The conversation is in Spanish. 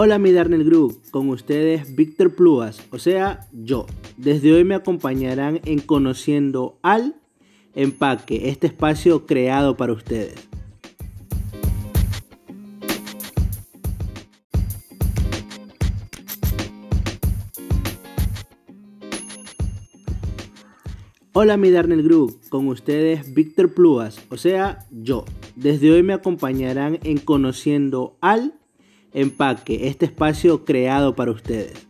Hola mi Darnell Group, con ustedes Víctor Pluas, o sea, yo. Desde hoy me acompañarán en Conociendo al Empaque, este espacio creado para ustedes. Hola mi Darnell Group, con ustedes Víctor Pluas, o sea, yo. Desde hoy me acompañarán en Conociendo al Empaque, este espacio creado para ustedes.